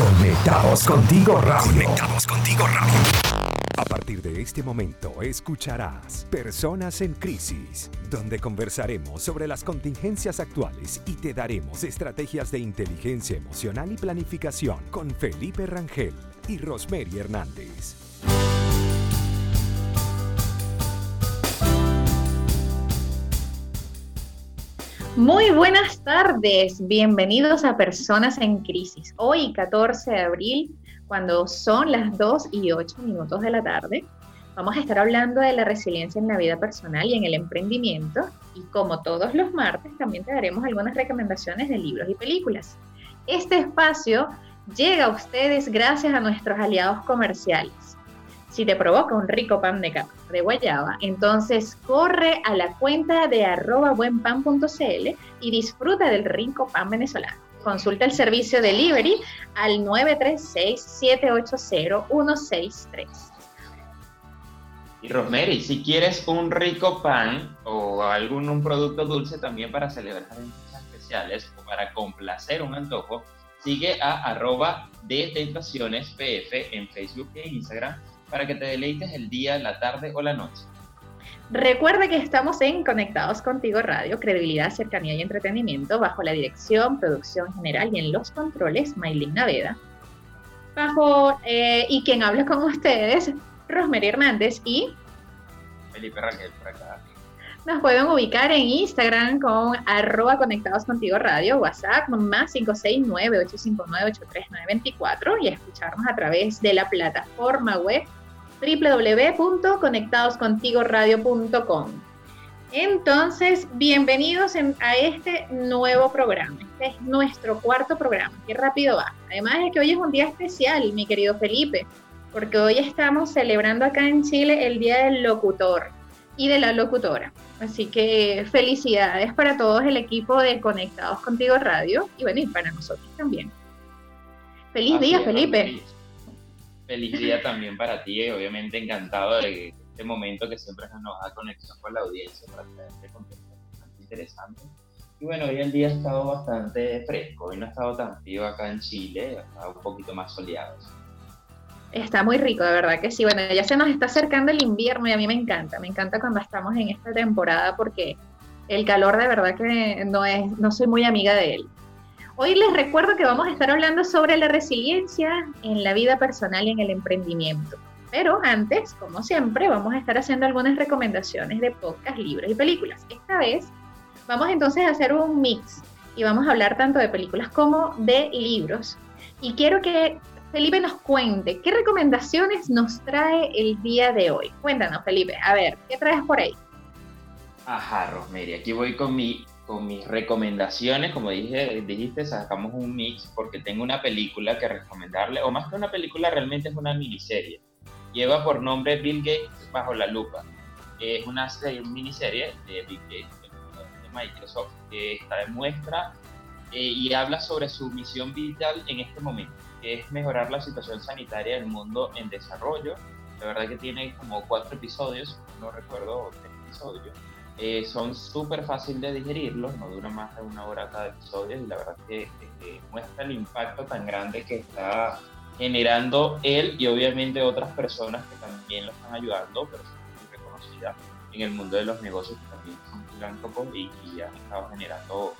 Conectados contigo radio. Conectados contigo radio. A partir de este momento escucharás Personas en Crisis, donde conversaremos sobre las contingencias actuales y te daremos estrategias de inteligencia emocional y planificación con Felipe Rangel y Rosemary Hernández. Muy buenas tardes, bienvenidos a Personas en Crisis. Hoy, 14 de abril, cuando son las 2 y 8 minutos de la tarde, vamos a estar hablando de la resiliencia en la vida personal y en el emprendimiento. Y como todos los martes, también te daremos algunas recomendaciones de libros y películas. Este espacio llega a ustedes gracias a nuestros aliados comerciales. Si te provoca un rico pan de, de guayaba, entonces corre a la cuenta de arroba buenpan.cl y disfruta del rico pan venezolano. Consulta el servicio delivery al 936-780-163. Y Rosemary, si quieres un rico pan o algún un producto dulce también para celebrar fechas especiales o para complacer un antojo, sigue a arroba de tentaciones pf en Facebook e Instagram para que te deleites el día, la tarde o la noche. Recuerda que estamos en Conectados Contigo Radio, credibilidad, cercanía y entretenimiento, bajo la dirección, producción general y en los controles, Maylin Naveda. Bajo, eh, y quien habla con ustedes, Rosemary Hernández y Felipe Rangel por acá. Nos pueden ubicar en Instagram con arroba conectados contigo radio, WhatsApp más 569-859-83924 y escucharnos a través de la plataforma web www.conectadoscontigoradio.com. Entonces, bienvenidos a este nuevo programa. Este es nuestro cuarto programa. Qué rápido va. Además es que hoy es un día especial, mi querido Felipe, porque hoy estamos celebrando acá en Chile el Día del Locutor y de la Locutora. Así que felicidades para todos el equipo de Conectados Contigo Radio y bueno, y para nosotros también. Feliz día, Felipe. Feliz, feliz día también para ti, obviamente encantado de este momento que siempre nos da conexión con la audiencia para traer este contenido bastante interesante. Y bueno, hoy el día ha estado bastante fresco, hoy no ha estado tan frío acá en Chile, ha estado un poquito más soleado. Está muy rico, de verdad que sí. Bueno, ya se nos está acercando el invierno y a mí me encanta, me encanta cuando estamos en esta temporada porque el calor de verdad que no es, no soy muy amiga de él. Hoy les recuerdo que vamos a estar hablando sobre la resiliencia en la vida personal y en el emprendimiento. Pero antes, como siempre, vamos a estar haciendo algunas recomendaciones de podcast, libros y películas. Esta vez vamos entonces a hacer un mix y vamos a hablar tanto de películas como de libros. Y quiero que Felipe nos cuente qué recomendaciones nos trae el día de hoy. Cuéntanos, Felipe. A ver, ¿qué traes por ahí? Ajá, Rosemary, aquí voy con, mi, con mis recomendaciones. Como dije, dijiste, sacamos un mix porque tengo una película que recomendarle, o más que una película, realmente es una miniserie. Lleva por nombre Bill Gates bajo la lupa. Es una miniserie de Bill Gates, de Microsoft, que está de muestra eh, y habla sobre su misión vital en este momento que es mejorar la situación sanitaria del mundo en desarrollo. La verdad que tiene como cuatro episodios, no recuerdo, tres episodios. Eh, son súper fáciles de digerirlos, no dura más de una hora cada episodio y la verdad que muestra el impacto tan grande que está generando él y obviamente otras personas que también lo están ayudando, pero son muy reconocidas en el mundo de los negocios que también son filántropos y, y han estado generando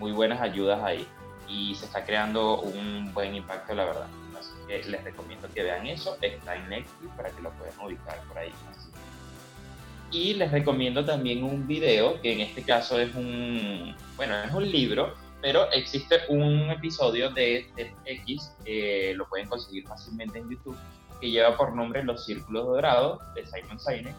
muy buenas ayudas ahí y se está creando un buen impacto, la verdad. Así que les recomiendo que vean eso. Está en Netflix para que lo puedan ubicar por ahí. Y les recomiendo también un video, que en este caso es un, bueno, es un libro, pero existe un episodio de X, que lo pueden conseguir fácilmente en YouTube, que lleva por nombre Los Círculos Dorados, de Simon Sinek.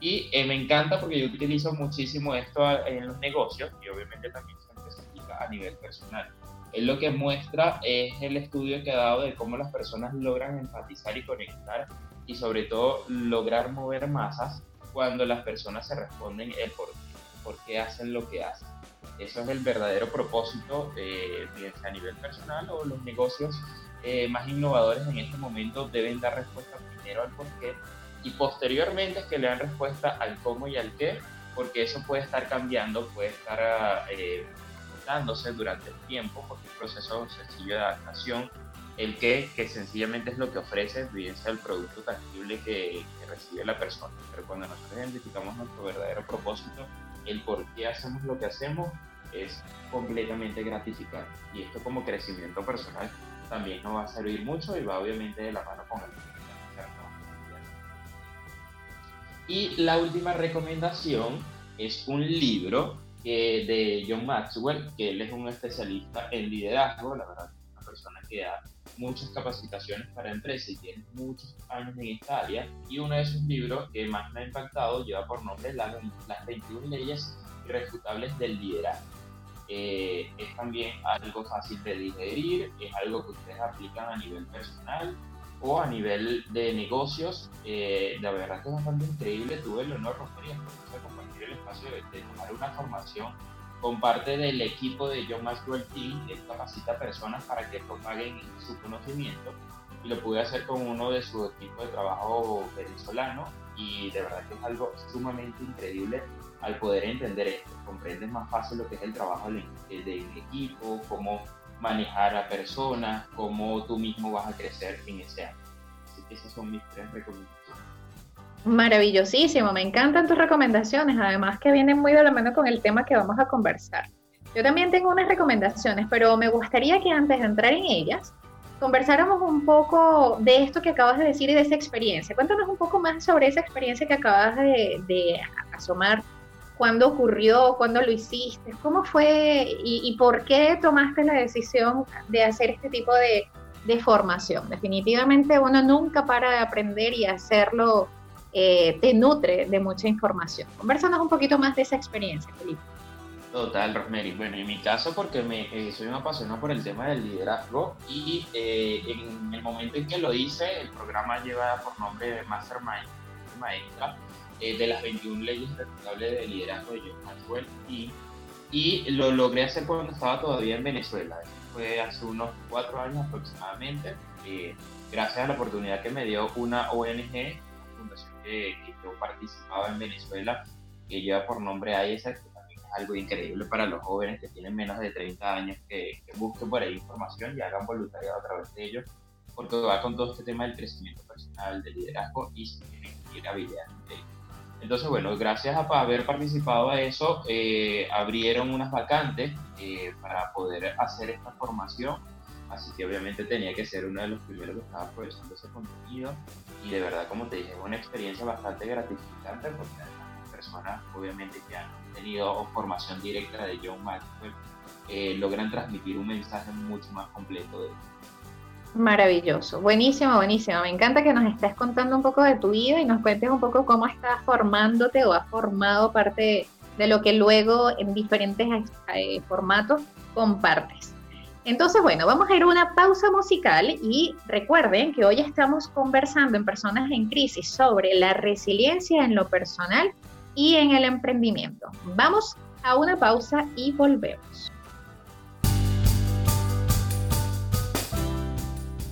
Y eh, me encanta porque yo utilizo muchísimo esto en los negocios y obviamente también se aplica a nivel personal. Él lo que muestra es el estudio que ha dado de cómo las personas logran empatizar y conectar y sobre todo lograr mover masas cuando las personas se responden el por qué, por qué hacen lo que hacen. Eso es el verdadero propósito, eh, a nivel personal o los negocios eh, más innovadores en este momento deben dar respuesta primero al por qué y posteriormente que le dan respuesta al cómo y al qué, porque eso puede estar cambiando, puede estar eh, dándose durante el tiempo, porque es un proceso sencillo de adaptación el qué, que sencillamente es lo que ofrece, sea el producto tangible que, recibe la persona. Pero cuando nosotros identificamos nuestro verdadero propósito, el por qué hacemos lo que hacemos, es completamente gratificante. Y esto como crecimiento personal también nos va a servir mucho y va obviamente de la mano con el Y la última recomendación es un libro de John Maxwell, que él es un especialista en liderazgo, la verdad, una persona que da muchas capacitaciones para empresas y tiene muchos años en esta área. Y uno de sus libros que más me ha impactado lleva por nombre Las, las 21 leyes irrefutables del liderazgo. Eh, es también algo fácil de digerir, es algo que ustedes aplican a nivel personal o a nivel de negocios. Eh, la verdad que es bastante increíble. Tuve el honor, Rosario, de compartir el espacio de, tomar una formación con parte del equipo de John Maxwell Team, que capacita personas para que propaguen su conocimiento. Y lo pude hacer con uno de su equipo de trabajo venezolano. Y de verdad que es algo sumamente increíble al poder entender esto. Comprendes más fácil lo que es el trabajo de, equipo, cómo manejar a personas, cómo tú mismo vas a crecer en ese año. Así que esas son mis tres recomendaciones. Maravillosísimo, me encantan tus recomendaciones, además que vienen muy de la mano con el tema que vamos a conversar. Yo también tengo unas recomendaciones, pero me gustaría que antes de entrar en ellas, conversáramos un poco de esto que acabas de decir y de esa experiencia. Cuéntanos un poco más sobre esa experiencia que acabas de, de asomar ¿Cuándo ocurrió? ¿Cuándo lo hiciste? ¿Cómo fue y, por qué tomaste la decisión de hacer este tipo de, formación? Definitivamente uno nunca para de aprender y hacerlo eh, te nutre de mucha información. Conversanos un poquito más de esa experiencia, Felipe. Total, Rosemary. Bueno, en mi caso, porque me, eh, soy un apasionado por el tema del liderazgo y eh, en el momento en que lo hice, el programa lleva por nombre Mastermind, maestra, eh, de las 21 leyes respetables de liderazgo de John Maxwell y, y lo logré hacer cuando estaba todavía en Venezuela. Fue hace unos cuatro años aproximadamente, eh, gracias a la oportunidad que me dio una ONG, fundación que, yo participaba en Venezuela, que lleva por nombre ISAC, que también es algo increíble para los jóvenes que tienen menos de 30 años, que, busquen por ahí información y hagan voluntariado a través de ellos, porque va con todo este tema del crecimiento personal, del liderazgo y si tienen que ir habilidades entonces, bueno, gracias a haber participado a eso, eh, abrieron unas vacantes eh, para poder hacer esta formación. Así que obviamente tenía que ser uno de los primeros que estaba aprovechando ese contenido. Y de verdad, como te dije, es una experiencia bastante gratificante porque las personas, obviamente, que han tenido formación directa de John Maxwell, eh, logran transmitir un mensaje mucho más completo de Maravilloso, buenísimo, buenísimo. Me encanta que nos estés contando un poco de tu vida y nos cuentes un poco cómo estás formándote o has formado parte de lo que luego en diferentes eh, formatos compartes. Entonces, bueno, vamos a ir a una pausa musical y recuerden que hoy estamos conversando en Personas en Crisis sobre la resiliencia en lo personal y en el emprendimiento. Vamos a una pausa y volvemos.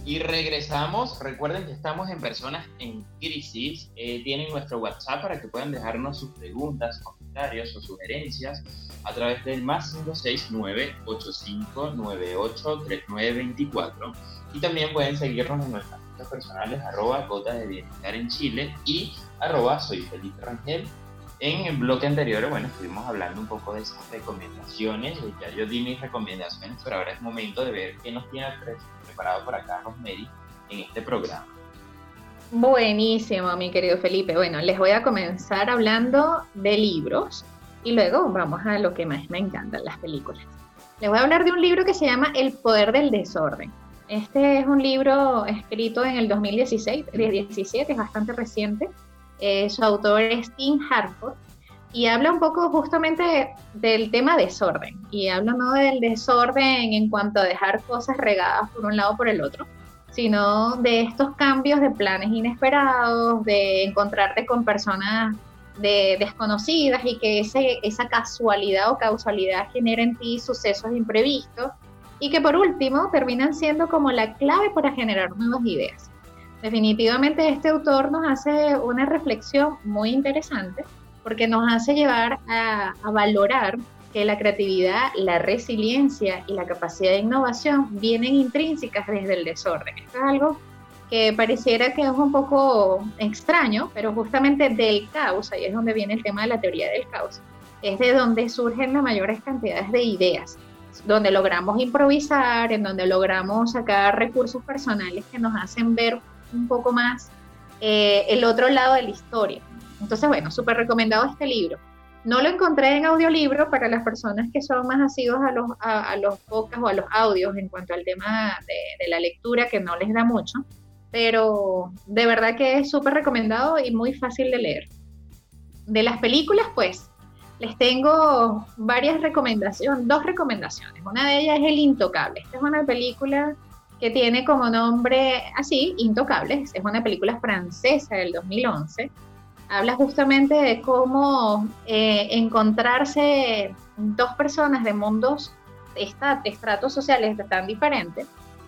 Y regresamos. Recuerden que estamos en Personas en Crisis. Eh, tienen nuestro WhatsApp para que puedan dejarnos sus preguntas, comentarios o sugerencias a través del más 569-8598-3924. Y también pueden seguirnos en nuestras cuentas personales, arroba gotas de bienestar en Chile y arroba soy Felipe Rangel. En el bloque anterior, bueno, estuvimos hablando un poco de esas recomendaciones. Ya yo di mis recomendaciones, pero ahora es momento de ver qué nos tiene preparado por acá Rosemary en este programa. Buenísimo, mi querido Felipe. Bueno, les voy a comenzar hablando de libros y luego vamos a lo que más me encantan, las películas. Les voy a hablar de un libro que se llama El Poder del Desorden. Este es un libro escrito en el 2016, 17, es bastante reciente. Eh, su autor es Tim Harford y habla un poco justamente del tema desorden y habla no del desorden en cuanto a dejar cosas regadas por un lado por el otro, sino de estos cambios de planes inesperados, de encontrarte con personas de, desconocidas y que ese, esa casualidad o causalidad genera en ti sucesos imprevistos y que por último terminan siendo como la clave para generar nuevas ideas. Definitivamente este autor nos hace una reflexión muy interesante porque nos hace llevar a, valorar que la creatividad, la resiliencia y la capacidad de innovación vienen intrínsecas desde el desorden. Esto es algo que pareciera que es un poco extraño, pero justamente del caos, ahí es donde viene el tema de la teoría del caos, es de donde surgen las mayores cantidades de ideas, donde logramos improvisar, en donde logramos sacar recursos personales que nos hacen ver un poco más eh, el otro lado de la historia. Entonces, bueno, súper recomendado este libro. No lo encontré en audiolibro para las personas que son más asidos a los, a, los podcasts o a los audios en cuanto al tema de, la lectura, que no les da mucho, pero de verdad que es súper recomendado y muy fácil de leer. De las películas, pues, les tengo varias recomendaciones, dos recomendaciones. Una de ellas es El Intocable. Esta es una película que tiene como nombre así, Intocables. Es una película francesa del 2011 habla justamente de cómo eh, encontrarse dos personas de mundos, estratos sociales tan diferentes,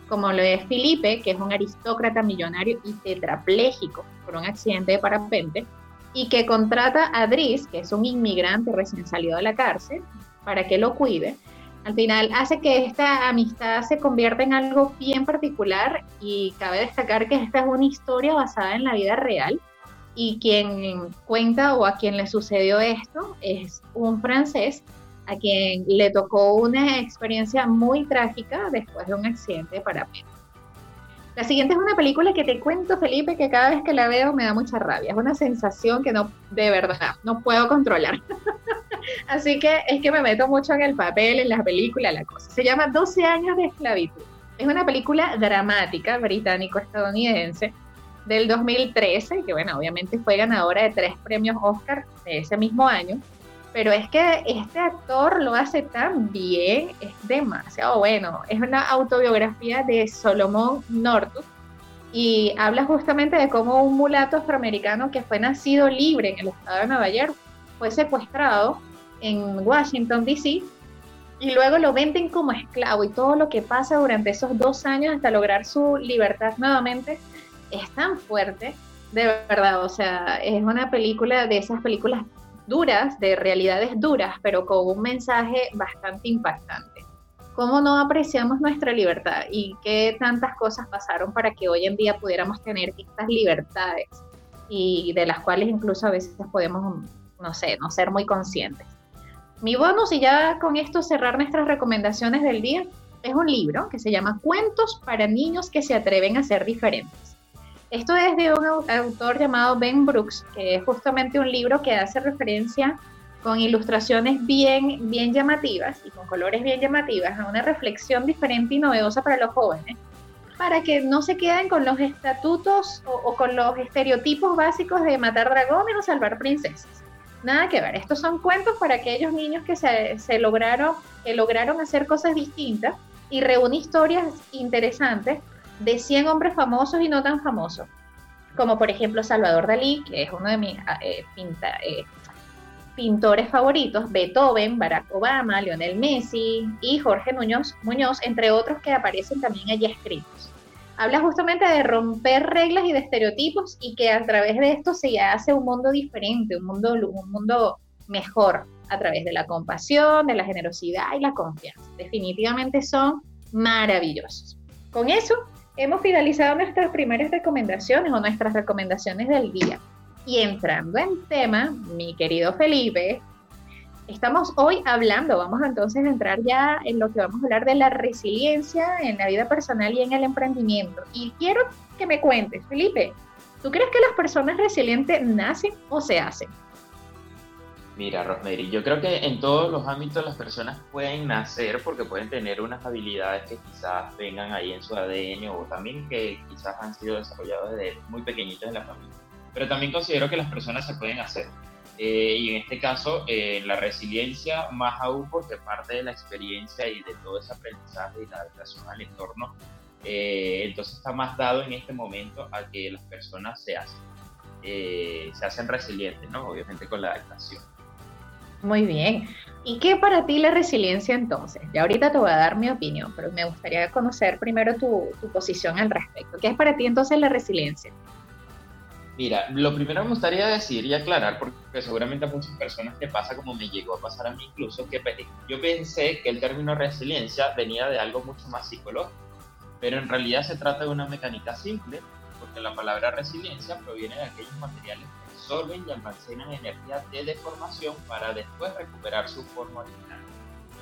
como lo es Felipe, que es un aristócrata millonario y tetrapléjico por un accidente de parapente, y que contrata a Driss, que es un inmigrante recién salido de la cárcel, para que lo cuide. Al final hace que esta amistad se convierta en algo bien particular y cabe destacar que esta es una historia basada en la vida real y quien cuenta o a quien le sucedió esto es un francés a quien le tocó una experiencia muy trágica después de un accidente de parapente. La siguiente es una película que te cuento, Felipe, que cada vez que la veo me da mucha rabia. Es una sensación que no, de verdad, no puedo controlar. Así que es que me meto mucho en el papel, en la película, la cosa. Se llama 12 años de esclavitud. Es una película dramática británico-estadounidense del 2013, que bueno, obviamente fue ganadora de tres premios Oscar de ese mismo año, pero es que este actor lo hace tan bien, es demasiado bueno. Es una autobiografía de Solomon Northup y habla justamente de cómo un mulato afroamericano que fue nacido libre en el estado de Nueva York fue secuestrado en Washington, D.C. y luego lo venden como esclavo y todo lo que pasa durante esos dos años hasta lograr su libertad nuevamente es tan fuerte, de verdad, o sea, es una película de esas películas duras, de realidades duras, pero con un mensaje bastante impactante. ¿Cómo no apreciamos nuestra libertad y qué tantas cosas pasaron para que hoy en día pudiéramos tener estas libertades y de las cuales incluso a veces podemos, no sé, no ser muy conscientes? Mi bonus, y ya con esto cerrar nuestras recomendaciones del día, es un libro que se llama Cuentos para niños que se atreven a ser diferentes. Esto es de un autor llamado Ben Brooks, que es justamente un libro que hace referencia con ilustraciones bien, bien llamativas y con colores bien llamativas a una reflexión diferente y novedosa para los jóvenes, para que no se queden con los estatutos o, con los estereotipos básicos de matar dragones o salvar princesas. Nada que ver, estos son cuentos para aquellos niños que se, se lograron, que lograron hacer cosas distintas y reúne historias interesantes de 100 hombres famosos y no tan famosos, como por ejemplo Salvador Dalí, que es uno de mis ah, eh, eh, pintores favoritos, Beethoven, Barack Obama, Lionel Messi y Jorge Muñoz, Muñoz, entre otros que aparecen también allí escritos. Habla justamente de romper reglas y de estereotipos y que a través de esto se hace un mundo diferente, un mundo, un mundo mejor a través de la compasión, de la generosidad y la confianza. Definitivamente son maravillosos. Con eso hemos finalizado nuestras primeras recomendaciones o nuestras recomendaciones del día. Y entrando en tema, mi querido Felipe, estamos hoy hablando, vamos entonces a entrar ya en lo que vamos a hablar de la resiliencia en la vida personal y en el emprendimiento. Y quiero que me cuentes, Felipe, ¿tú crees que las personas resilientes nacen o se hacen? Mira, Rosemary, yo creo que en todos los ámbitos las personas pueden nacer porque pueden tener unas habilidades que quizás vengan ahí en su ADN o también que quizás han sido desarrolladas desde muy pequeñitos en la familia. Pero también considero que las personas se pueden hacer. Eh, y en este caso, eh, la resiliencia más aún porque parte de la experiencia y de todo ese aprendizaje y la adaptación al entorno, eh, entonces está más dado en este momento a que las personas se hacen, se hacen resilientes, ¿no? Obviamente con la adaptación. Muy bien. ¿Y qué para ti la resiliencia entonces? Ya ahorita te voy a dar mi opinión, pero me gustaría conocer primero tu, posición al respecto. ¿Qué es para ti entonces la resiliencia? Mira, lo primero me gustaría decir y aclarar, porque seguramente a muchas personas te pasa como me llegó a pasar a mí incluso, que yo pensé que el término resiliencia venía de algo mucho más psicológico, pero en realidad se trata de una mecánica simple, porque la palabra resiliencia proviene de aquellos materiales que absorben y almacenan energía de deformación para después recuperar su forma original.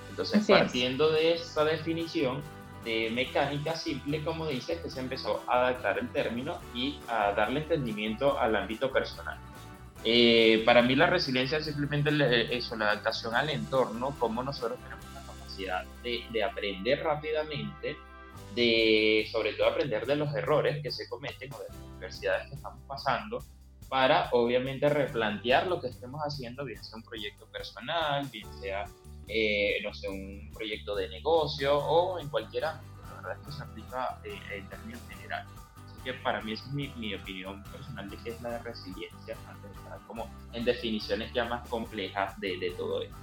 Entonces, partiendo de esta definición, de mecánica simple, como dice, que se empezó a adaptar el término y a darle entendimiento al ámbito personal. Eh, para mí la resiliencia es simplemente eso, la adaptación al entorno, como nosotros tenemos la capacidad de, de, aprender rápidamente, de sobre todo aprender de los errores que se cometen o de las universidades que estamos pasando, para obviamente replantear lo que estemos haciendo, bien sea un proyecto personal, bien sea eh, no sé, un proyecto de negocio o en cualquier ámbito. La verdad es que se aplica eh, en términos generales. Así que para mí es mi, mi, opinión personal de qué es la resiliencia, antes de estar como en definiciones ya más complejas de, de todo esto.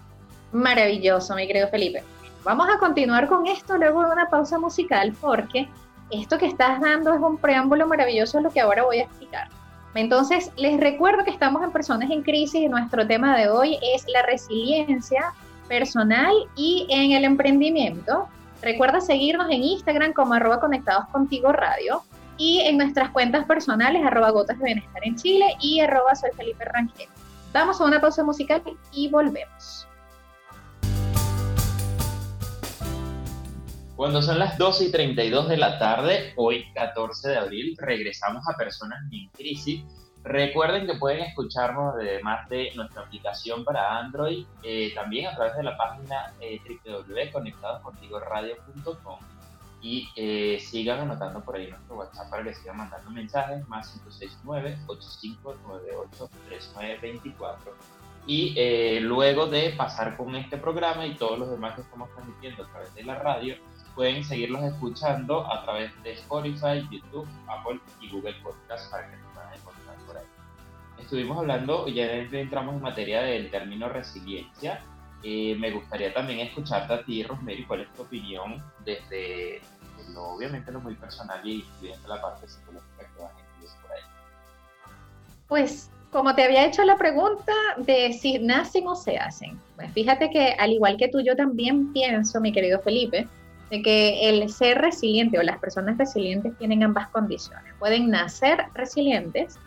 Maravilloso, mi querido Felipe. Vamos a continuar con esto luego de una pausa musical porque esto que estás dando es un preámbulo maravilloso a lo que ahora voy a explicar. Entonces, les recuerdo que estamos en Personas en Crisis y nuestro tema de hoy es la resiliencia personal y en el emprendimiento. Recuerda seguirnos en Instagram como arroba conectados contigo radio y en nuestras cuentas personales arroba gotas de bienestar en Chile y arroba soy Felipe Rangel. Vamos a una pausa musical y volvemos. Cuando son las 12 y 32 de la tarde, hoy 14 de abril, regresamos a Personas en Crisis. Recuerden que pueden escucharnos además de nuestra aplicación para Android, eh, también a través de la página eh, www.conectadoscontigoradio.com y eh, sigan anotando por ahí nuestro WhatsApp para que sigan mandando mensajes más 569-8598-3924 y eh, luego de pasar con este programa y todos los demás que estamos transmitiendo a través de la radio, pueden seguirlos escuchando a través de Spotify, YouTube, Apple y Google Podcast para que estuvimos hablando, ya entramos en materia del término resiliencia. Eh, me gustaría también escucharte a ti, Rosemary, cuál es tu opinión desde, lo, obviamente, lo muy personal y incluyendo la parte psicológica que vas a por ahí. Pues, como te había hecho la pregunta de si nacen o se hacen, pues fíjate que al igual que tú, yo también pienso, mi querido Felipe, de que el ser resiliente o las personas resilientes tienen ambas condiciones. Pueden nacer resilientes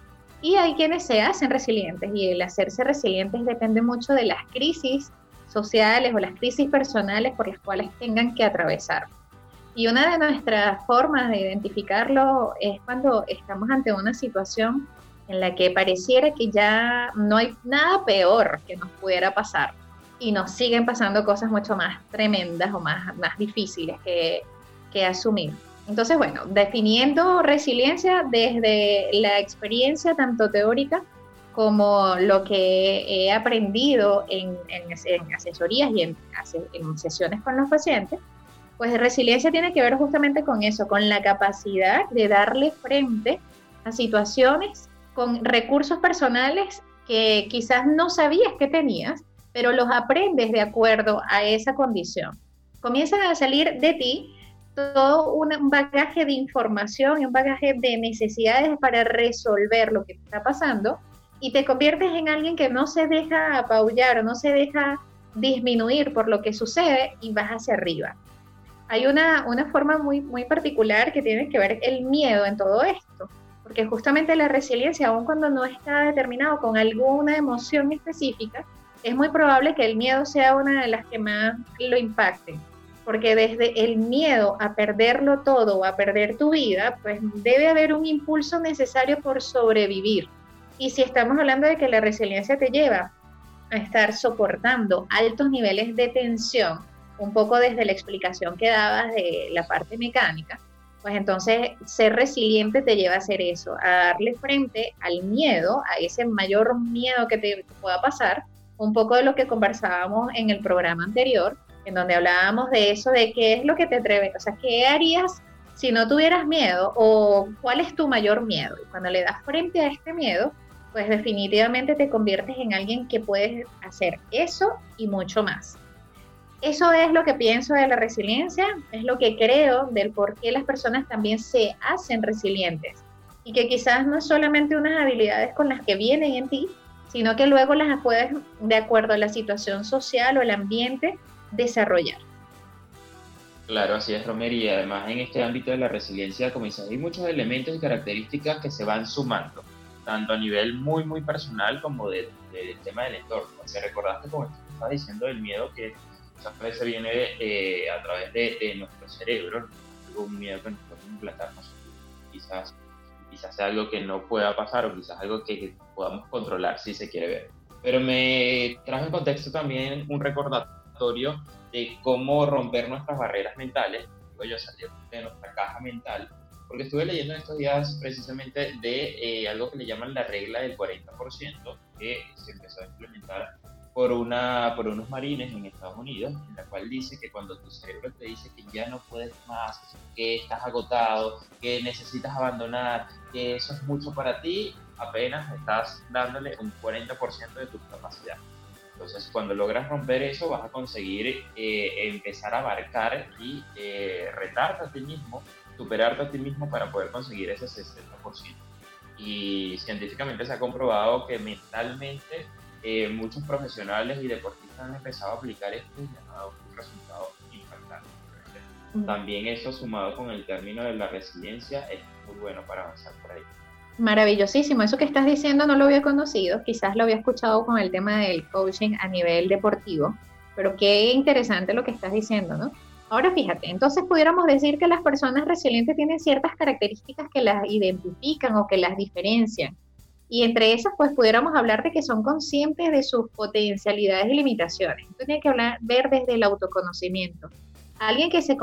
y hay quienes se hacen resilientes y el hacerse resilientes depende mucho de las crisis sociales o las crisis personales por las cuales tengan que atravesar. Y una de nuestras formas de identificarlo es cuando estamos ante una situación en la que pareciera que ya no hay nada peor que nos pudiera pasar y nos siguen pasando cosas mucho más tremendas o más, más difíciles que, que asumir. Entonces, bueno, definiendo resiliencia desde la experiencia tanto teórica como lo que he aprendido en, asesorías y en, en, sesiones con los pacientes, pues resiliencia tiene que ver justamente con eso, con la capacidad de darle frente a situaciones con recursos personales que quizás no sabías que tenías, pero los aprendes de acuerdo a esa condición. Comienzan a salir de ti todo un bagaje de información y un bagaje de necesidades para resolver lo que está pasando y te conviertes en alguien que no se deja apabullar no se deja disminuir por lo que sucede y vas hacia arriba. Hay una, una forma muy, muy particular que tiene que ver el miedo en todo esto, porque justamente la resiliencia, aun cuando no está determinado con alguna emoción específica, es muy probable que el miedo sea una de las que más lo impacten porque desde el miedo a perderlo todo a perder tu vida, pues debe haber un impulso necesario por sobrevivir. Y si estamos hablando de que la resiliencia te lleva a estar soportando altos niveles de tensión, un poco desde la explicación que dabas de la parte mecánica, pues entonces ser resiliente te lleva a hacer eso, a darle frente al miedo, a ese mayor miedo que te pueda pasar, un poco de lo que conversábamos en el programa anterior, en donde hablábamos de eso, de qué es lo que te atreve, o sea, qué harías si no tuvieras miedo o cuál es tu mayor miedo. Y cuando le das frente a este miedo, pues definitivamente te conviertes en alguien que puedes hacer eso y mucho más. Eso es lo que pienso de la resiliencia, es lo que creo del por qué las personas también se hacen resilientes. y que quizás no es solamente unas habilidades con las que vienen en ti, sino que luego las puedes, de acuerdo a la situación social o el ambiente, desarrollar. Claro, así es, Romer, y además en este ámbito de la resiliencia, como dices, hay muchos elementos y características que se van sumando, tanto a nivel muy, muy personal como del tema del entorno. Si recordaste, como estaba diciendo, el miedo que muchas veces viene eh, a través de, nuestro cerebro, un miedo que nos puede implantarnos, quizás, quizás sea algo que no pueda pasar o quizás algo que podamos controlar si se quiere ver. Pero me trajo en contexto también un recordatorio de cómo romper nuestras barreras mentales, digo yo, salir de nuestra caja mental, porque estuve leyendo en estos días precisamente de eh, algo que le llaman la regla del 40%, que se empezó a implementar por, una, por unos marines en Estados Unidos, en la cual dice que cuando tu cerebro te dice que ya no puedes más, que estás agotado, que necesitas abandonar, que eso es mucho para ti, apenas estás dándole un 40% de tu capacidad. Entonces, cuando logras romper eso, vas a conseguir eh, empezar a abarcar y eh, retarte a ti mismo, superarte a ti mismo para poder conseguir ese 60%. Y científicamente se ha comprobado que mentalmente eh, muchos profesionales y deportistas han empezado a aplicar esto y han dado un resultado impactante. También eso sumado con el término de la resiliencia es muy bueno para avanzar por ahí. Maravillosísimo, eso que estás diciendo no lo había conocido, quizás lo había escuchado con el tema del coaching a nivel deportivo, pero qué interesante lo que estás diciendo, ¿no? Ahora fíjate, entonces pudiéramos decir que las personas resilientes tienen ciertas características que las identifican o que las diferencian. Y entre esas, pues pudiéramos hablar de que son conscientes de sus potencialidades y limitaciones. Esto tiene que hablar, ver desde el autoconocimiento. Alguien que se,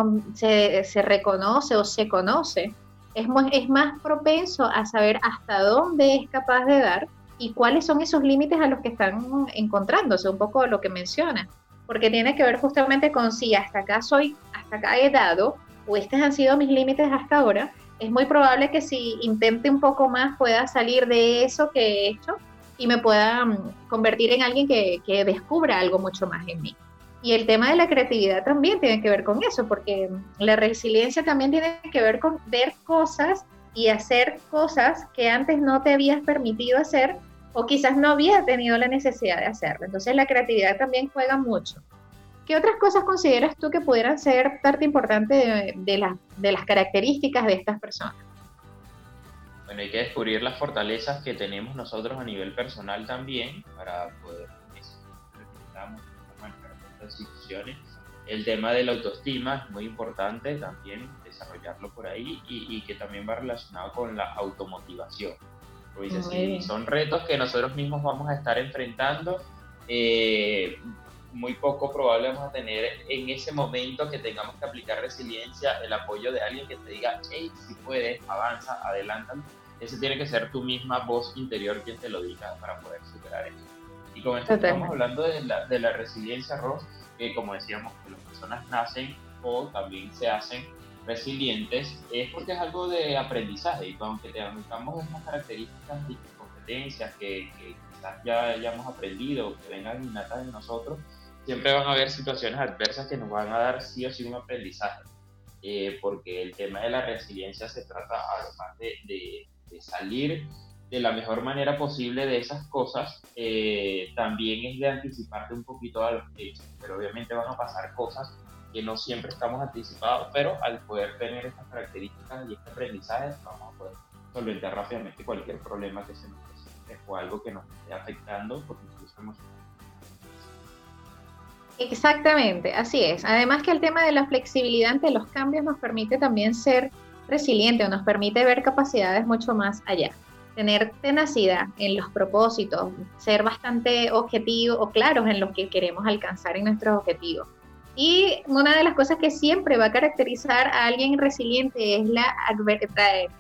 se, reconoce o se conoce es, es más propenso a saber hasta dónde es capaz de dar y cuáles son esos límites a los que están encontrándose, un poco lo que menciona, porque tiene que ver justamente con si hasta acá soy, hasta acá he dado, o estos han sido mis límites hasta ahora, es muy probable que si intente un poco más pueda salir de eso que he hecho y me pueda mm, convertir en alguien que, descubra algo mucho más en mí. Y el tema de la creatividad también tiene que ver con eso, porque la resiliencia también tiene que ver con ver cosas y hacer cosas que antes no te habías permitido hacer o quizás no habías tenido la necesidad de hacerlo. Entonces la creatividad también juega mucho. ¿Qué otras cosas consideras tú que pudieran ser parte importante de, de, de las características de estas personas? Bueno, hay que descubrir las fortalezas que tenemos nosotros a nivel personal también para poder instituciones. El tema de la autoestima es muy importante también desarrollarlo por ahí y, que también va relacionado con la automotivación. Porque son retos que nosotros mismos vamos a estar enfrentando, eh, muy poco probable vamos a tener en ese momento que tengamos que aplicar resiliencia el apoyo de alguien que te diga, hey, si puedes, avanza, adelanta. Ese tiene que ser tu misma voz interior quien te lo diga para poder superar eso. Y con esto estamos hablando de la, de la resiliencia, Ross, que como decíamos, que las personas nacen o también se hacen resilientes, es porque es algo de aprendizaje y aunque tengamos estas características y competencias que, que quizás ya hayamos aprendido, que vengan innatas en nosotros, siempre van a haber situaciones adversas que nos van a dar sí o sí un aprendizaje. Eh, porque el tema de la resiliencia se trata además de, de, de salir de la mejor manera posible de esas cosas, eh, también es de anticiparte un poquito a los hechos, pero obviamente van a pasar cosas que no siempre estamos anticipados, pero al poder tener estas características y este aprendizaje, vamos a poder solventar rápidamente cualquier problema que se nos presente o algo que nos esté afectando, porque incluso emocionalmente. Exactamente, así es. Además que el tema de la flexibilidad ante los cambios nos permite también ser resiliente o nos permite ver capacidades mucho más allá tener tenacidad en los propósitos, ser bastante objetivos o claros en lo que queremos alcanzar en nuestros objetivos. Y una de las cosas que siempre va a caracterizar a alguien resiliente es la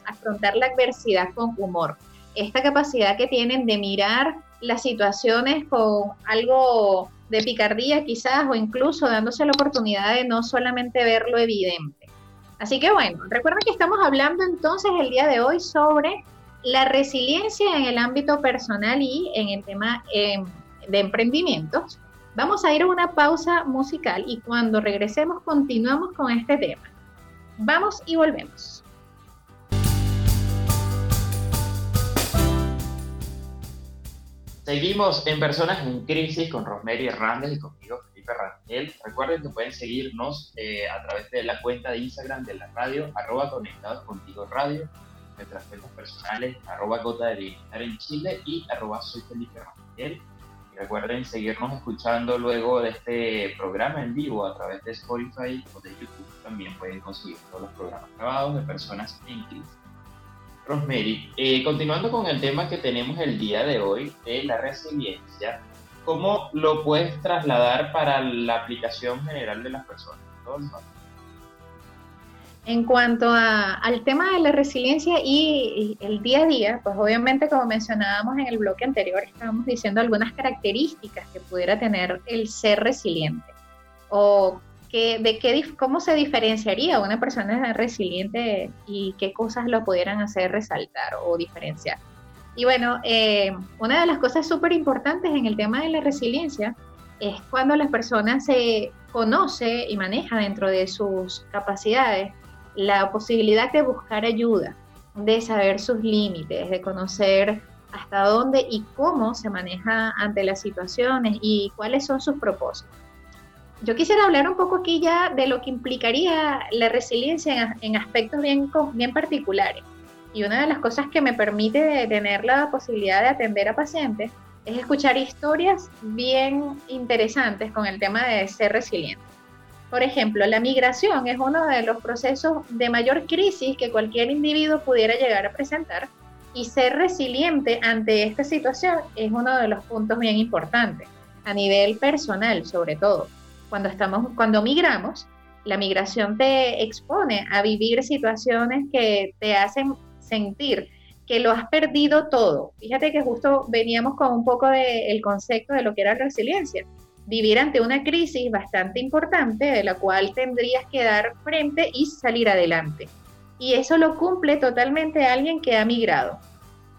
afrontar la adversidad con humor. Esta capacidad que tienen de mirar las situaciones con algo de picardía quizás o incluso dándose la oportunidad de no solamente ver lo evidente. Así que bueno, recuerden que estamos hablando entonces el día de hoy sobre la resiliencia en el ámbito personal y en el tema em, de emprendimientos. Vamos a ir a una pausa musical y cuando regresemos continuamos con este tema. Vamos y volvemos. Seguimos en Personas en Crisis con Rosemary Hernández y conmigo, Felipe Rangel. Recuerden que pueden seguirnos eh, a través de la cuenta de Instagram de la radio, arroba conectados contigo radio, nuestras cuentas personales, arroba gota de bienestar en Chile y arroba soy Felipe Rangel. Y recuerden seguirnos escuchando luego de este programa en vivo a través de Spotify o de YouTube. También pueden conseguir todos los programas grabados de Personas en Crisis. Rosemary, eh, continuando con el tema que tenemos el día de hoy de la resiliencia, ¿cómo lo puedes trasladar para la aplicación general de las personas? En cuanto al tema de la resiliencia y, el día a día, pues obviamente como mencionábamos en el bloque anterior, estábamos diciendo algunas características que pudiera tener el ser resiliente o de qué, cómo se diferenciaría una persona resiliente y qué cosas lo pudieran hacer resaltar o diferenciar. Y bueno, eh, una de las cosas súper importantes en el tema de la resiliencia es cuando la persona se conoce y maneja dentro de sus capacidades la posibilidad de buscar ayuda, de saber sus límites, de conocer hasta dónde y cómo se maneja ante las situaciones y cuáles son sus propósitos yo quisiera hablar un poco aquí ya de lo que implicaría la resiliencia en, aspectos bien, bien particulares. Y una de las cosas que me permite tener la posibilidad de atender a pacientes es escuchar historias bien interesantes con el tema de ser resiliente. Por ejemplo, la migración es uno de los procesos de mayor crisis que cualquier individuo pudiera llegar a presentar y ser resiliente ante esta situación es uno de los puntos bien importantes, a nivel personal sobre todo cuando, estamos, cuando migramos, la migración te expone a vivir situaciones que te hacen sentir que lo has perdido todo. Fíjate que justo veníamos con un poco del concepto de lo que era resiliencia. Vivir ante una crisis bastante importante de la cual tendrías que dar frente y salir adelante. Y eso lo cumple totalmente alguien que ha migrado.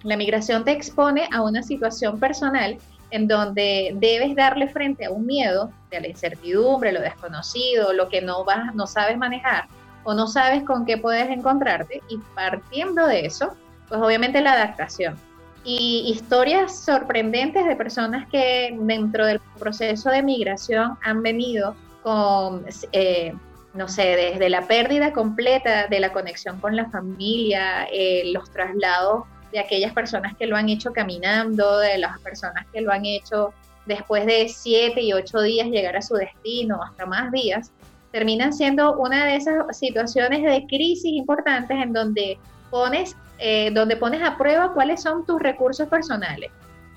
La migración te expone a una situación personal en donde debes darle frente a un miedo, de la incertidumbre, lo desconocido, lo que no vas, no sabes manejar o no sabes con qué puedes encontrarte y partiendo de eso, pues obviamente la adaptación. Y historias sorprendentes de personas que dentro del proceso de migración han venido con, eh, no sé, desde la pérdida completa de la conexión con la familia, eh, los traslados de aquellas personas que lo han hecho caminando, de las personas que lo han hecho después de siete y ocho días llegar a su destino, hasta más días, terminan siendo una de esas situaciones de crisis importantes en donde pones, eh, donde pones a prueba cuáles son tus recursos personales,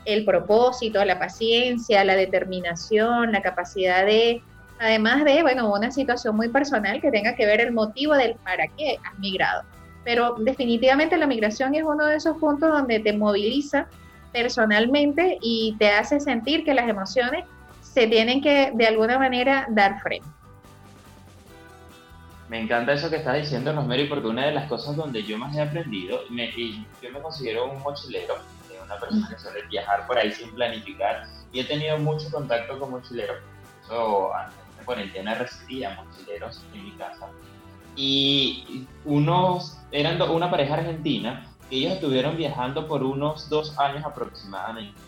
el propósito, la paciencia, la determinación, la capacidad de, además de, bueno, una situación muy personal que tenga que ver el motivo del para qué has migrado pero definitivamente la migración es uno de esos puntos donde te moviliza personalmente y te hace sentir que las emociones se tienen que de alguna manera dar frente. Me encanta eso que estás diciendo, Rosemary, porque una de las cosas donde yo más he aprendido, y yo me considero un mochilero, una persona que suele viajar por ahí sin planificar, y he tenido mucho contacto con mochileros. Eso, antes de cuarentena residía mochileros en mi casa y unos, eran una pareja argentina, que ellos estuvieron viajando por unos dos años aproximadamente.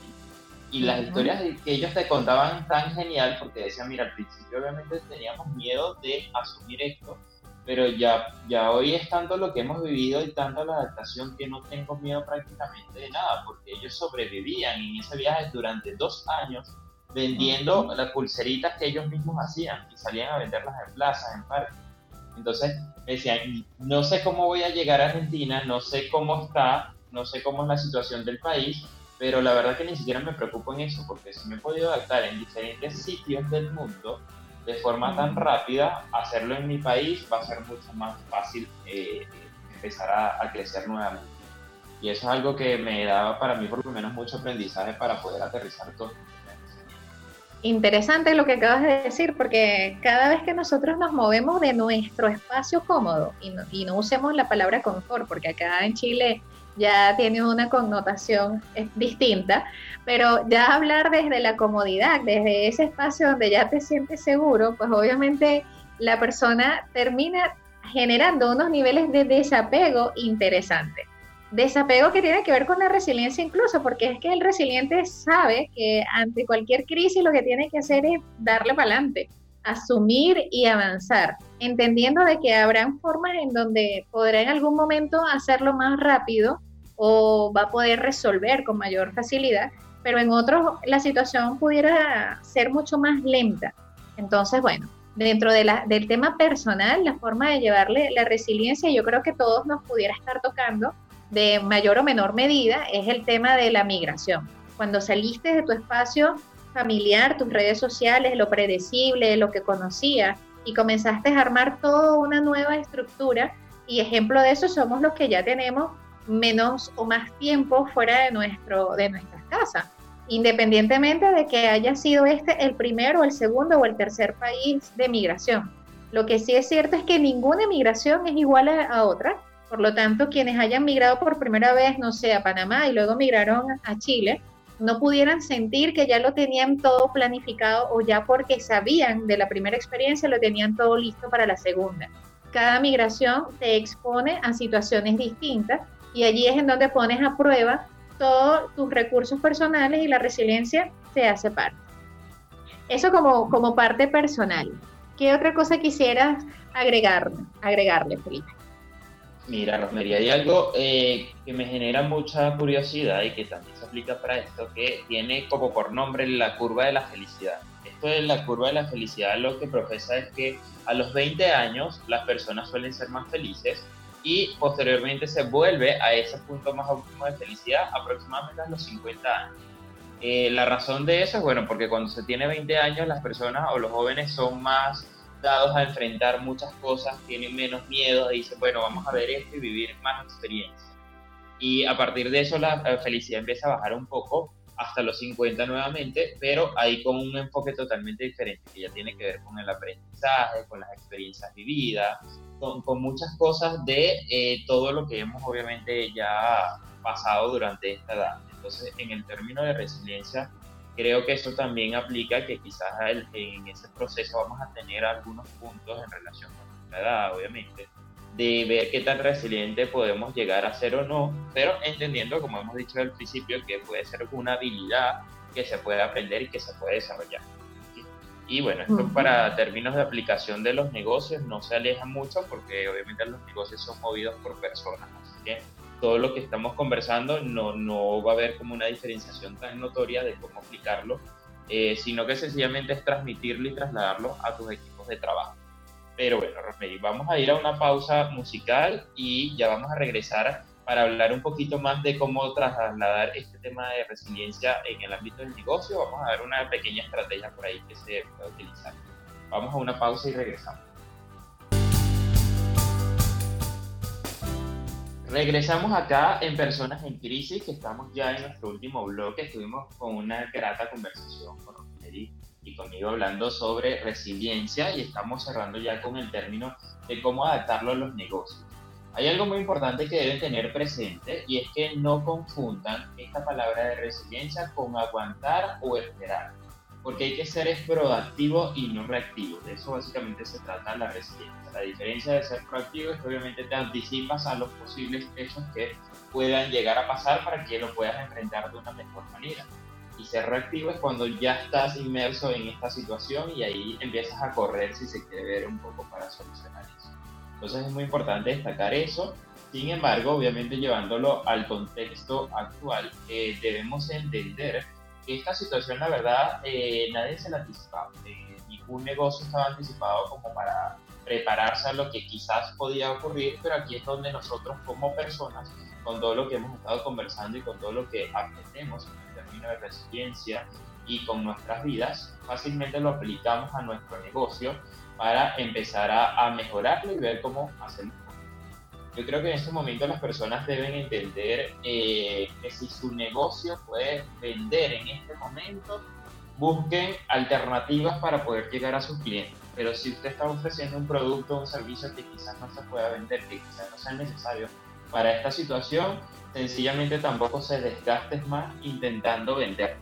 Y las historias que ellos te contaban tan genial, porque decían, mira, al principio obviamente teníamos miedo de asumir esto, pero ya, ya hoy es tanto lo que hemos vivido y tanto la adaptación que no tengo miedo prácticamente de nada, porque ellos sobrevivían en ese viaje durante dos años vendiendo las pulseritas que ellos mismos hacían y salían a venderlas en plazas, en parques. Entonces me decían, no sé cómo voy a llegar a Argentina, no sé cómo está, no sé cómo es la situación del país, pero la verdad que ni siquiera me preocupo en eso, porque si me he podido adaptar en diferentes sitios del mundo de forma tan rápida, hacerlo en mi país va a ser mucho más fácil eh, empezar a, a crecer nuevamente. Y eso es algo que me daba para mí por lo menos mucho aprendizaje para poder aterrizar todo Interesante lo que acabas de decir, porque cada vez que nosotros nos movemos de nuestro espacio cómodo, y no, y no usemos la palabra confort, porque acá en Chile ya tiene una connotación distinta, pero ya hablar desde la comodidad, desde ese espacio donde ya te sientes seguro, pues obviamente la persona termina generando unos niveles de desapego interesantes. Desapego que tiene que ver con la resiliencia incluso, porque es que el resiliente sabe que ante cualquier crisis lo que tiene que hacer es darle para adelante, asumir y avanzar, entendiendo de que habrán formas en donde podrá en algún momento hacerlo más rápido o va a poder resolver con mayor facilidad, pero en otros la situación pudiera ser mucho más lenta. Entonces, bueno, dentro de la, del tema personal, la forma de llevarle la resiliencia, yo creo que todos nos pudiera estar tocando de mayor o menor medida, es el tema de la migración. Cuando saliste de tu espacio familiar, tus redes sociales, lo predecible, lo que conocías, y comenzaste a armar toda una nueva estructura, y ejemplo de eso somos los que ya tenemos menos o más tiempo fuera de, nuestro, de nuestras casas independientemente de que haya sido este el primero, el segundo o el tercer país de migración. Lo que sí es cierto es que ninguna migración es igual a, otra, por lo tanto, quienes hayan migrado por primera vez, no sé, a Panamá y luego migraron a Chile, no pudieran sentir que ya lo tenían todo planificado o ya porque sabían de la primera experiencia lo tenían todo listo para la segunda. Cada migración te expone a situaciones distintas y allí es en donde pones a prueba todos tus recursos personales y la resiliencia se hace parte. Eso como, como parte personal. ¿Qué otra cosa quisieras agregar, agregarle, Felipe? Mira, Rosmería, hay algo eh, que me genera mucha curiosidad y que también se aplica para esto, que tiene como por nombre la curva de la felicidad. Esto de la curva de la felicidad lo que profesa es que a los 20 años las personas suelen ser más felices y posteriormente se vuelve a ese punto más óptimo de felicidad aproximadamente a los 50 años. Eh, la razón de eso es, bueno, porque cuando se tiene 20 años las personas o los jóvenes son más dados a enfrentar muchas cosas, tienen menos miedo, dicen, bueno, vamos a ver esto y vivir más experiencia. Y a partir de eso la felicidad empieza a bajar un poco hasta los 50 nuevamente, pero ahí con un enfoque totalmente diferente, que ya tiene que ver con el aprendizaje, con las experiencias vividas, con, con muchas cosas de eh, todo lo que hemos obviamente ya pasado durante esta edad. Entonces, en el término de resiliencia, creo que eso también aplica que quizás en ese proceso vamos a tener algunos puntos en relación con nuestra edad, obviamente, de ver qué tan resiliente podemos llegar a ser o no, pero entendiendo, como hemos dicho al principio, que puede ser una habilidad que se puede aprender y que se puede desarrollar. Y bueno, esto para términos de aplicación de los negocios no se aleja mucho porque obviamente los negocios son movidos por personas, así que todo lo que estamos conversando no, no va a haber como una diferenciación tan notoria de cómo aplicarlo, eh, sino que sencillamente es transmitirlo y trasladarlo a tus equipos de trabajo. Pero bueno, Rosemary, vamos a ir a una pausa musical y ya vamos a regresar para hablar un poquito más de cómo trasladar este tema de resiliencia en el ámbito del negocio. Vamos a ver una pequeña estrategia por ahí que se puede utilizar. Vamos a una pausa y regresamos. Regresamos acá en Personas en Crisis, que estamos ya en nuestro último bloque. Estuvimos con una grata conversación con Rosemary y conmigo hablando sobre resiliencia y estamos cerrando ya con el término de cómo adaptarlo a los negocios. Hay algo muy importante que deben tener presente y es que no confundan esta palabra de resiliencia con aguantar o esperar, porque hay que ser proactivo y no reactivo. De eso básicamente se trata la resiliencia. La diferencia de ser proactivo es que obviamente te anticipas a los posibles hechos que puedan llegar a pasar para que lo puedas enfrentar de una mejor manera y ser reactivo es cuando ya estás inmerso en esta situación y ahí empiezas a correr si se quiere ver un poco para solucionar eso. Entonces es muy importante destacar eso. Sin embargo, obviamente llevándolo al contexto actual, eh, debemos entender esta situación, la verdad, eh, nadie se la anticipaba. Eh, ningún negocio estaba anticipado como para prepararse a lo que quizás podía ocurrir, pero aquí es donde nosotros como personas, con todo lo que hemos estado conversando y con todo lo que aprendemos de resiliencia y con nuestras vidas, fácilmente lo aplicamos a nuestro negocio para empezar a, mejorarlo y ver cómo hacerlo. Yo creo que en este momento las personas deben entender eh, que si su negocio puede vender en este momento, busquen alternativas para poder llegar a sus clientes. Pero si usted está ofreciendo un producto o un servicio que quizás no se pueda vender, que quizás no sea necesario para esta situación, sencillamente tampoco se desgastes más intentando vender.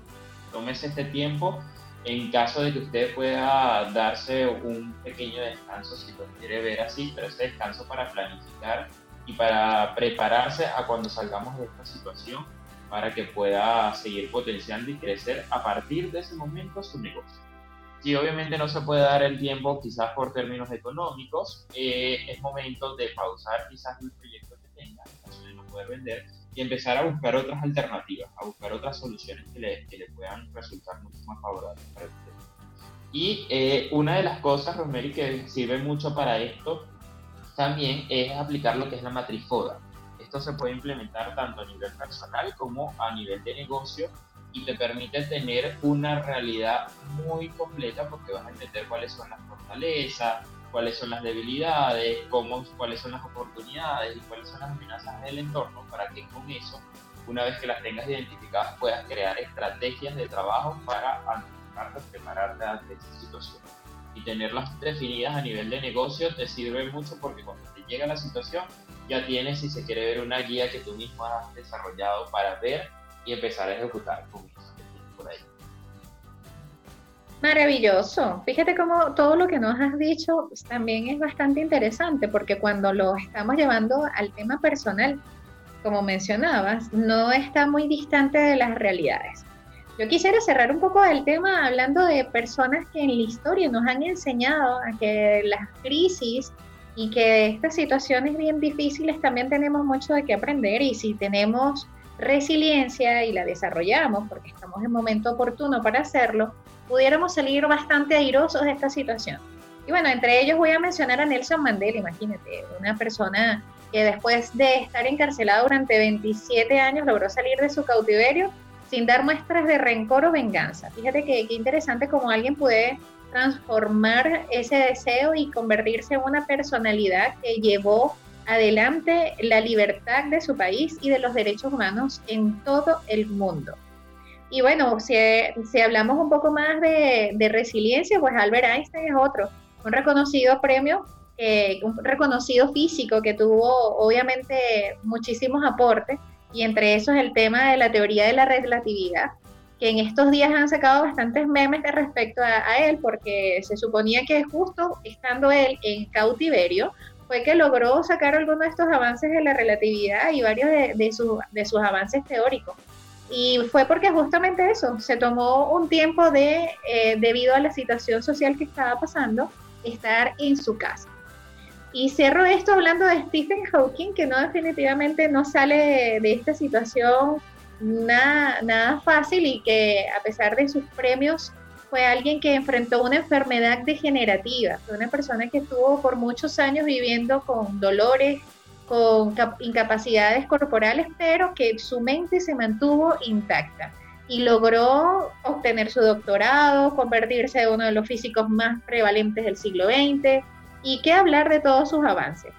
Tómese este tiempo en caso de que usted pueda darse un pequeño descanso, si lo quiere ver así, pero ese descanso para planificar y para prepararse a cuando salgamos de esta situación para que pueda seguir potenciando y crecer a partir de ese momento su negocio. Si obviamente no se puede dar el tiempo quizás por términos económicos, eh, es momento de pausar quizás el proyecto que tenga, en de no poder vender, y empezar a buscar otras alternativas, a buscar otras soluciones que le, que le puedan resultar mucho más favorables para usted. Y eh, una de las cosas, Rosemary, que sirve mucho para esto también es aplicar lo que es la matriz FODA. Esto se puede implementar tanto a nivel personal como a nivel de negocio y te permite tener una realidad muy completa porque vas a entender cuáles son las fortalezas, cuáles son las debilidades, cuáles son las oportunidades y cuáles son las amenazas del entorno para que con eso, una vez que las tengas identificadas, puedas crear estrategias de trabajo para anticiparte, prepararte ante esa situación. Y tenerlas definidas a nivel de negocio te sirve mucho porque cuando te llega la situación ya tienes, si se quiere ver, una guía que tú mismo has desarrollado para ver y empezar a ejecutar con eso por ahí. Maravilloso. Fíjate cómo todo lo que nos has dicho también es bastante interesante porque cuando lo estamos llevando al tema personal, como mencionabas, no está muy distante de las realidades. Yo quisiera cerrar un poco el tema hablando de personas que en la historia nos han enseñado a que las crisis y que estas situaciones bien difíciles también tenemos mucho de qué aprender y si tenemos resiliencia y la desarrollamos porque estamos en momento oportuno para hacerlo, pudiéramos salir bastante airosos de esta situación. Y bueno, entre ellos voy a mencionar a Nelson Mandela, imagínate, una persona que después de estar encarcelado durante 27 años logró salir de su cautiverio sin dar muestras de rencor o venganza. Fíjate que, qué interesante como alguien puede transformar ese deseo y convertirse en una personalidad que llevó adelante la libertad de su país y de los derechos humanos en todo el mundo. Y bueno, si, si hablamos un poco más de, de, resiliencia, pues Albert Einstein es otro, un reconocido premio, eh, un reconocido físico que tuvo obviamente muchísimos aportes, y entre esos el tema de la teoría de la relatividad, que en estos días han sacado bastantes memes respecto a, él, porque se suponía que justo estando él en cautiverio, fue que logró sacar algunos de estos avances de la relatividad y varios de, de, de sus avances teóricos. Y fue porque justamente eso, se tomó un tiempo de, eh, debido a la situación social que estaba pasando, estar en su casa. Y cierro esto hablando de Stephen Hawking, que no definitivamente no sale de, esta situación nada, nada fácil y que a pesar de sus premios fue alguien que enfrentó una enfermedad degenerativa, fue una persona que estuvo por muchos años viviendo con dolores, con incapacidades corporales, pero que su mente se mantuvo intacta y logró obtener su doctorado, convertirse en uno de los físicos más prevalentes del siglo XX y qué hablar de todos sus avances.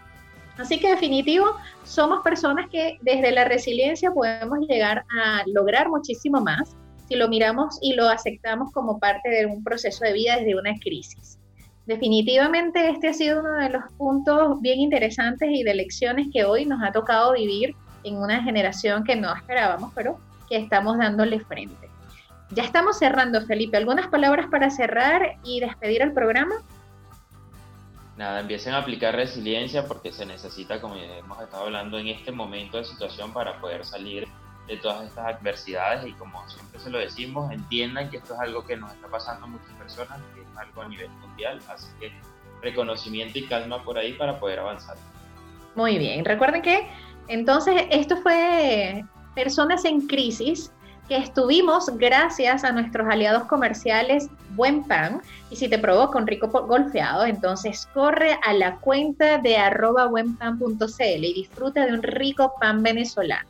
Así que definitivo, somos personas que desde la resiliencia podemos llegar a lograr muchísimo más si lo miramos y lo aceptamos como parte de un proceso de vida desde una crisis. Definitivamente este ha sido uno de los puntos bien interesantes y de lecciones que hoy nos ha tocado vivir en una generación que no esperábamos, pero que estamos dándole frente. Ya estamos cerrando, Felipe. ¿Algunas palabras para cerrar y despedir el programa? Nada, empiecen a aplicar resiliencia porque se necesita, como hemos estado hablando, en este momento de situación para poder salir de todas estas adversidades y como siempre se lo decimos, entiendan que esto es algo que nos está pasando a muchas personas, que es algo a nivel mundial, así que reconocimiento y calma por ahí para poder avanzar. Muy bien, recuerden que entonces esto fue Personas en Crisis, que estuvimos gracias a nuestros aliados comerciales Buen Pan. Y si te provoca un rico golfeado, entonces corre a la cuenta de arroba buenpan.cl y disfruta de un rico pan venezolano.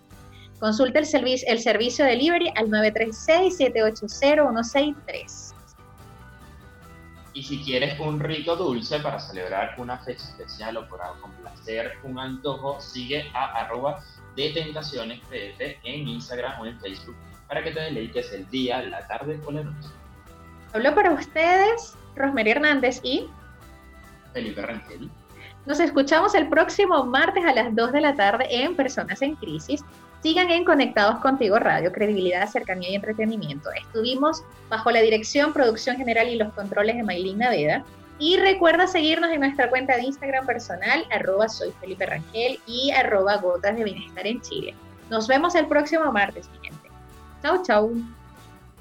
Consulta el, servicio, el servicio delivery al 936-780-163. Y si quieres un rico dulce para celebrar una fecha especial o para complacer un antojo, sigue a arroba de en Instagram o en Facebook para que te deleites el día, la tarde o la noche. Hablo para ustedes, Rosemary Hernández y Felipe Rangel. Nos escuchamos el próximo martes a las 2 de la tarde en Personas en Crisis. Sigan en Conectados Contigo Radio, credibilidad, cercanía y entretenimiento. Estuvimos bajo la dirección, producción general y los controles de Maylin Naveda. Y recuerda seguirnos en nuestra cuenta de Instagram personal, arroba soy Felipe Rangel y arroba gotas de bienestar en Chile. Nos vemos el próximo martes. Chau, chau.